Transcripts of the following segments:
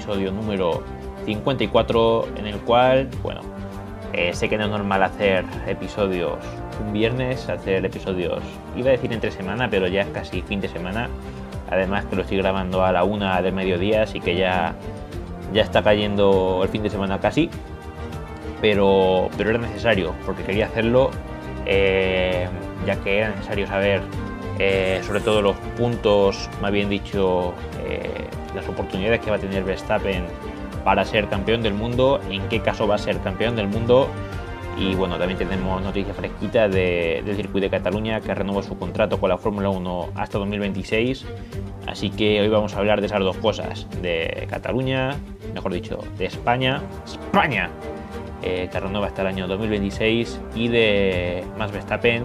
episodio número 54 en el cual, bueno, eh, sé que no es normal hacer episodios un viernes, hacer episodios, iba a decir entre semana, pero ya es casi fin de semana. Además que lo estoy grabando a la una del mediodía, así que ya, ya está cayendo el fin de semana casi. Pero, pero era necesario, porque quería hacerlo, eh, ya que era necesario saber eh, sobre todo los puntos, más bien dicho, las oportunidades que va a tener Verstappen para ser campeón del mundo, en qué caso va a ser campeón del mundo. Y bueno, también tenemos noticias fresquitas de, del circuito de Cataluña que renueva su contrato con la Fórmula 1 hasta 2026. Así que hoy vamos a hablar de esas dos cosas, de Cataluña, mejor dicho, de España, España, eh, que renueva hasta el año 2026, y de Max Verstappen,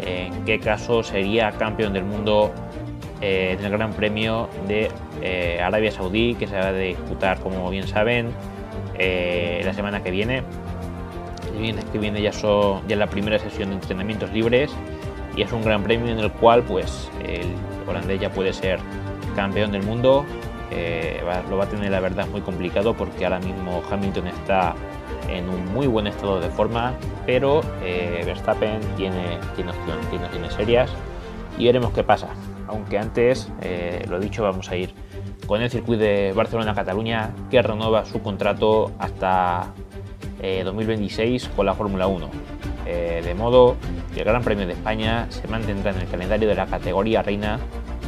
en qué caso sería campeón del mundo eh, en el Gran Premio de eh, Arabia Saudí, que se va a disputar, como bien saben, eh, la semana que viene. El viernes que viene ya, ya la primera sesión de entrenamientos libres y es un gran premio en el cual pues el holandés ya puede ser campeón del mundo. lo va a tener la verdad muy complicado porque ahora mismo Hamilton está en un muy buen estado de forma, pero Verstappen tiene, tiene, tiene opciones serias y veremos qué pasa aunque antes, eh, lo dicho, vamos a ir con el circuito de Barcelona-Cataluña que renueva su contrato hasta 2026 eh, con la Fórmula 1. Eh, de modo que el Gran Premio de España se mantendrá en el calendario de la categoría reina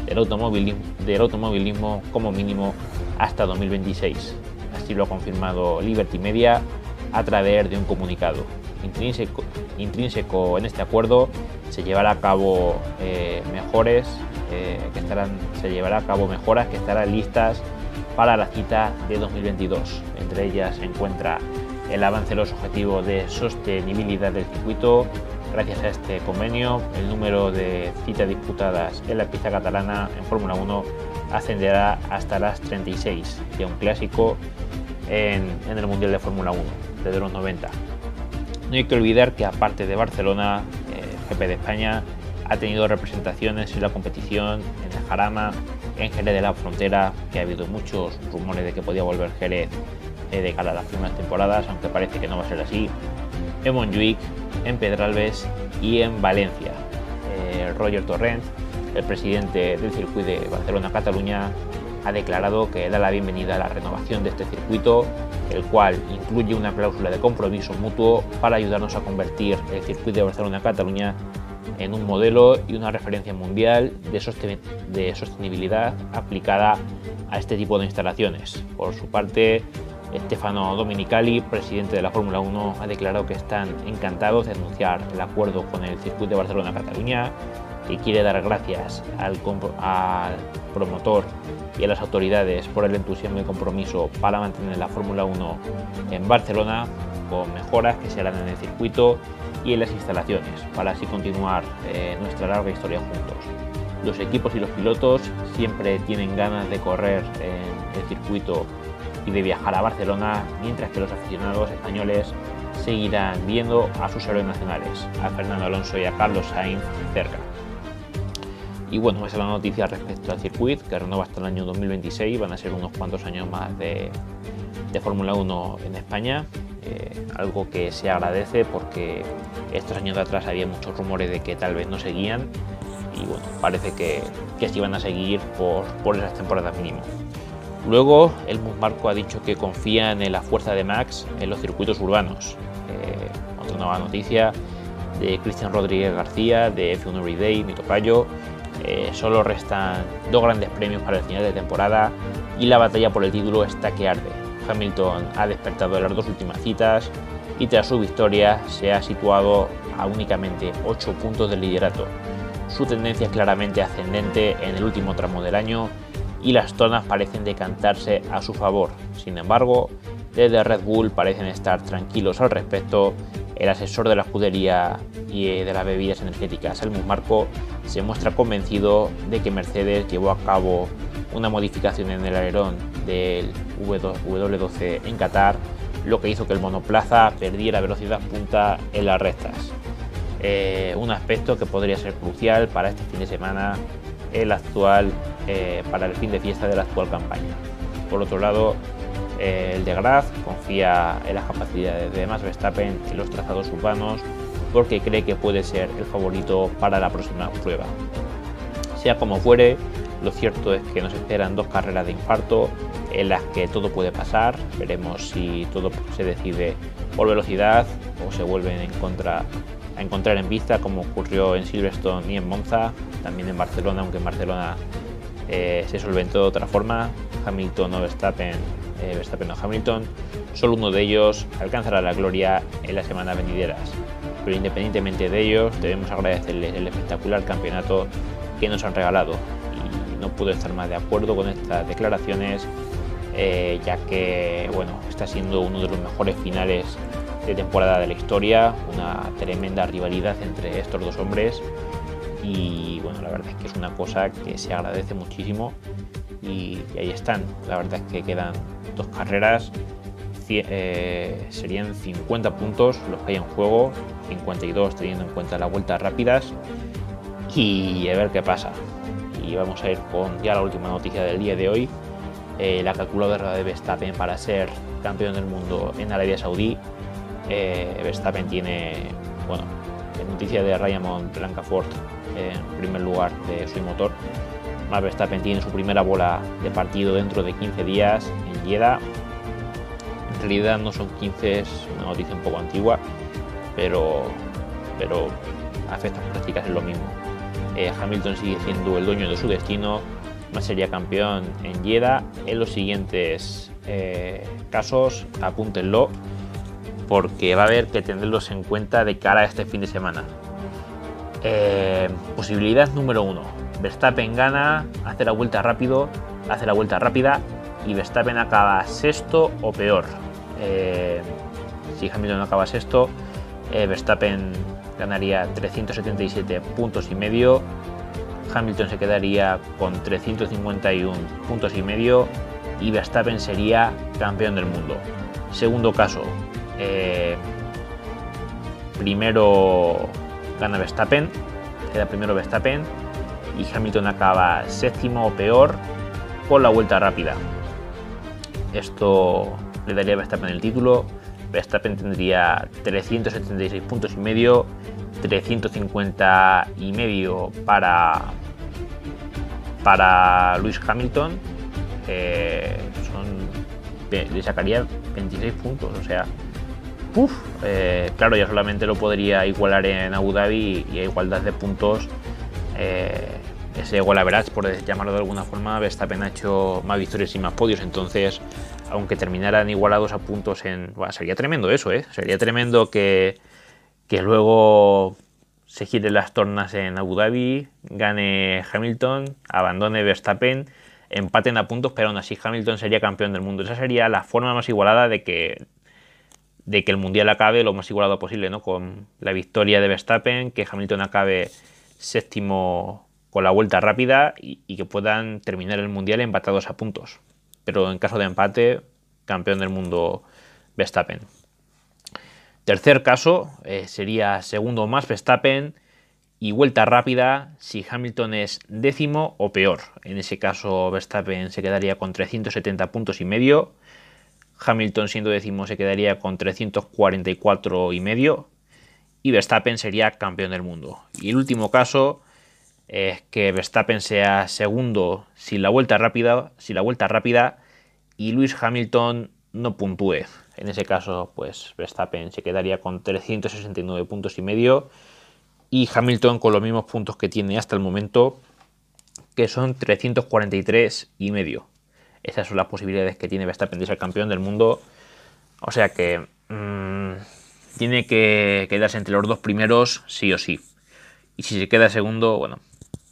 del automovilismo, del automovilismo como mínimo hasta 2026. Así lo ha confirmado Liberty Media a través de un comunicado. Intrínseco, intrínseco en este acuerdo se llevará a cabo mejores que estarán, se llevará a cabo mejoras que estarán listas para la cita de 2022. Entre ellas se encuentra el avance de los objetivos de sostenibilidad del circuito. Gracias a este convenio, el número de citas disputadas en la pista catalana en Fórmula 1 ascenderá hasta las 36, ya un clásico en, el Mundial de Fórmula 1 desde los 90. No hay que olvidar que aparte de Barcelona, el eh, GP de España ha tenido representaciones en la competición en el Jarama, en Jerez de la Frontera, que ha habido muchos rumores de que podía volver Jerez eh, de cara a las primeras temporadas, aunque parece que no va a ser así, en Montjuic, en Pedralbes y en Valencia. Eh, Roger Torrent, el presidente del circuito de Barcelona-Cataluña, ha declarado que da la bienvenida a la renovación de este circuito, el cual incluye una cláusula de compromiso mutuo para ayudarnos a convertir el circuito de Barcelona-Cataluña en un modelo y una referencia mundial de, sostenibilidad aplicada a este tipo de instalaciones. Por su parte, Stefano Dominicali, presidente de la Fórmula 1, ha declarado que están encantados de anunciar el acuerdo con el circuito de Barcelona-Cataluña y quiere dar gracias al, al, promotor y a las autoridades por el entusiasmo y compromiso para mantener la Fórmula 1 en Barcelona con mejoras que se harán en el circuito y en las instalaciones, para así continuar eh, nuestra larga historia juntos. Los equipos y los pilotos siempre tienen ganas de correr en el circuito y de viajar a Barcelona, mientras que los aficionados españoles seguirán viendo a sus héroes nacionales, a Fernando Alonso y a Carlos Sainz cerca. Y bueno, esa es la noticia respecto al circuito, que renueva hasta el año 2026, van a ser unos cuantos años más de, de Fórmula 1 en España, eh, algo que se agradece porque estos años de atrás había muchos rumores de que tal vez no seguían y bueno, parece que, que sí van a seguir por, por esas temporadas mínimo. Luego, el Marco ha dicho que confía en la fuerza de Max en los circuitos urbanos. Eh, otra nueva noticia de Cristian Rodríguez García, de F1 Everyday, mi tocayo. Eh, solo restan dos grandes premios para el final de temporada y la batalla por el título está que arde. Hamilton ha despertado en las dos últimas citas y tras su victoria se ha situado a únicamente 8 puntos del liderato. Su tendencia es claramente ascendente en el último tramo del año y las zonas parecen decantarse a su favor. Sin embargo, desde Red Bull parecen estar tranquilos al respecto. El asesor de la escudería y de las bebidas energéticas, Helmut Marco, se muestra convencido de que Mercedes llevó a cabo una modificación en el alerón del W12 en Qatar, lo que hizo que el monoplaza perdiera velocidad punta en las rectas. Eh, un aspecto que podría ser crucial para este fin de semana, el actual, eh, para el fin de fiesta de la actual campaña. Por otro lado, eh, el de Graz confía en las capacidades de Max Verstappen en los trazados urbanos porque cree que puede ser el favorito para la próxima prueba. Sea como fuere, lo cierto es que nos esperan dos carreras de infarto en las que todo puede pasar. Veremos si todo se decide por velocidad o se vuelven en contra, a encontrar en vista como ocurrió en Silverstone y en Monza, también en Barcelona, aunque en Barcelona eh, se solventó de otra forma. Hamilton o Verstappen, eh, Verstappen o Hamilton, solo uno de ellos alcanzará la gloria en las semanas venideras. Pero independientemente de ellos, debemos agradecerles el espectacular campeonato que nos han regalado. Y no puedo estar más de acuerdo con estas declaraciones, eh, ya que bueno, está siendo uno de los mejores finales de temporada de la historia, una tremenda rivalidad entre estos dos hombres y bueno, la verdad es que es una cosa que se agradece muchísimo y, ahí están. La verdad es que quedan dos carreras, eh, serían 50 puntos los que hay en juego, 52 teniendo en cuenta las vueltas rápidas y a ver qué pasa. Y vamos a ir con ya la última noticia del día de hoy, eh, la calculadora de Verstappen para ser campeón del mundo en Arabia Saudí eh, Verstappen tiene, bueno, noticia de Raymond Blancafort en primer lugar de su motor. Max Verstappen tiene su primera bola de partido dentro de 15 días en Jeddah. En realidad no son 15, es una noticia un poco antigua, pero, pero a efectos prácticas es lo mismo. Eh, Hamilton sigue siendo el dueño de su destino, más sería campeón en Jeddah. En los siguientes eh, casos, apúntenlo porque va a haber que tenerlos en cuenta de cara a este fin de semana. Eh, posibilidad número uno. Verstappen gana, hace la vuelta rápido, hace la vuelta rápida y Verstappen acaba sexto o peor. Eh, si Hamilton no acaba sexto, eh, Verstappen ganaría 377 puntos y medio. Hamilton se quedaría con 351 puntos y medio y Verstappen sería campeón del mundo. Segundo caso, eh, primero gana Verstappen, queda primero Verstappen y Hamilton acaba séptimo o peor con la vuelta rápida. Esto le daría a Verstappen el título. Verstappen tendría 376 puntos y medio, 350 y medio para, para Luis Hamilton. Eh, le sacaría 26 puntos, o sea, eh, claro, ya solamente lo podría igualar en Abu Dhabi y a igualdad de puntos. Eh, ese igual verás, por llamarlo de alguna forma, Verstappen ha hecho más victorias y más podios. Entonces, aunque terminaran igualados a puntos en. sería tremendo eso, ¿eh? Sería tremendo que, que luego se giren las tornas en Abu Dhabi, gane Hamilton, abandone Verstappen, empaten a puntos, pero aún así Hamilton sería campeón del mundo. Esa sería la forma más igualada de que de que el mundial acabe lo más igualado posible, ¿no? Con la victoria de Verstappen, que Hamilton acabe séptimo con la vuelta rápida y, que puedan terminar el mundial empatados a puntos. Pero en caso de empate, campeón del mundo Verstappen. Tercer caso eh, sería segundo más Verstappen y vuelta rápida si Hamilton es décimo o peor. En ese caso Verstappen se quedaría con 370 puntos y medio Hamilton siendo décimo se quedaría con 344 y medio y Verstappen sería campeón del mundo. Y el último caso es que Verstappen sea segundo sin la vuelta rápida, sin la vuelta rápida y Luis Hamilton no puntúe. En ese caso, pues Verstappen se quedaría con 369 puntos y medio y Hamilton con los mismos puntos que tiene hasta el momento, que son 343 y medio. Esas son las posibilidades que tiene Verstappen de ser campeón del mundo. O sea que mm, tiene que quedarse entre los dos primeros sí o sí. Y si se queda segundo, bueno,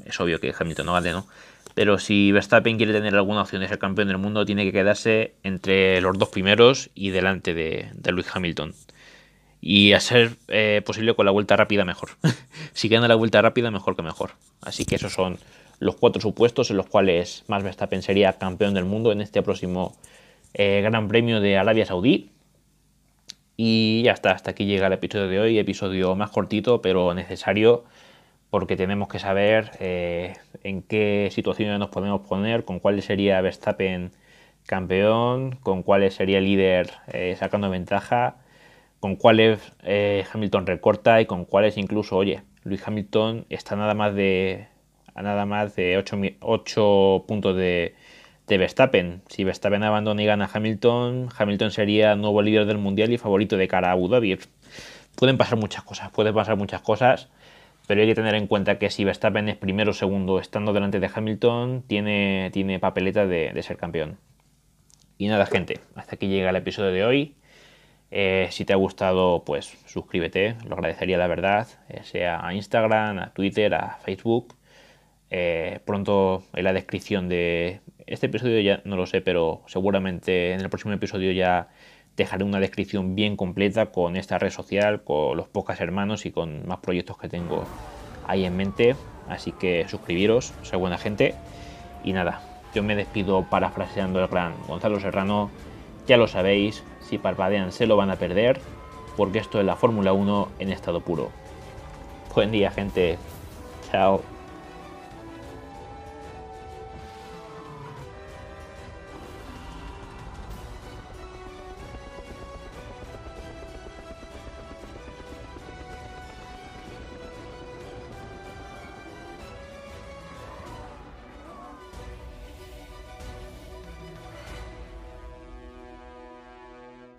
es obvio que Hamilton no vale, ¿no? Pero si Verstappen quiere tener alguna opción de ser campeón del mundo, tiene que quedarse entre los dos primeros y delante de, de Lewis Hamilton. Y a ser eh, posible con la vuelta rápida, mejor. si gana la vuelta rápida, mejor que mejor. Así que esos son los cuatro supuestos en los cuales Max Verstappen sería campeón del mundo en este próximo eh, Gran Premio de Arabia Saudí. Y ya está, hasta aquí llega el episodio de hoy, episodio más cortito pero necesario porque tenemos que saber eh, en qué situaciones nos podemos poner, con cuál sería Verstappen campeón, con cuáles sería líder eh, sacando ventaja, con cuáles eh, Hamilton recorta y con cuáles incluso, oye, Luis Hamilton está nada más de nada más de 8, puntos de, de, Verstappen. Si Verstappen abandona y gana Hamilton, Hamilton sería nuevo líder del mundial y favorito de cara a Abu Dhabi. Pueden pasar muchas cosas, pueden pasar muchas cosas, pero hay que tener en cuenta que si Verstappen es primero o segundo estando delante de Hamilton, tiene, tiene papeleta de, ser campeón. Y nada, gente, hasta aquí llega el episodio de hoy. Eh, si te ha gustado, pues suscríbete, lo agradecería la verdad, eh, sea a Instagram, a Twitter, a Facebook. Eh, pronto en la descripción de este episodio ya no lo sé, pero seguramente en el próximo episodio ya dejaré una descripción bien completa con esta red social, con los pocas hermanos y con más proyectos que tengo ahí en mente. Así que suscribiros, ser buena gente. Y nada, yo me despido parafraseando el gran Gonzalo Serrano. Ya lo sabéis, si parpadean se lo van a perder, porque esto es la Fórmula 1 en estado puro. Buen día gente, chao.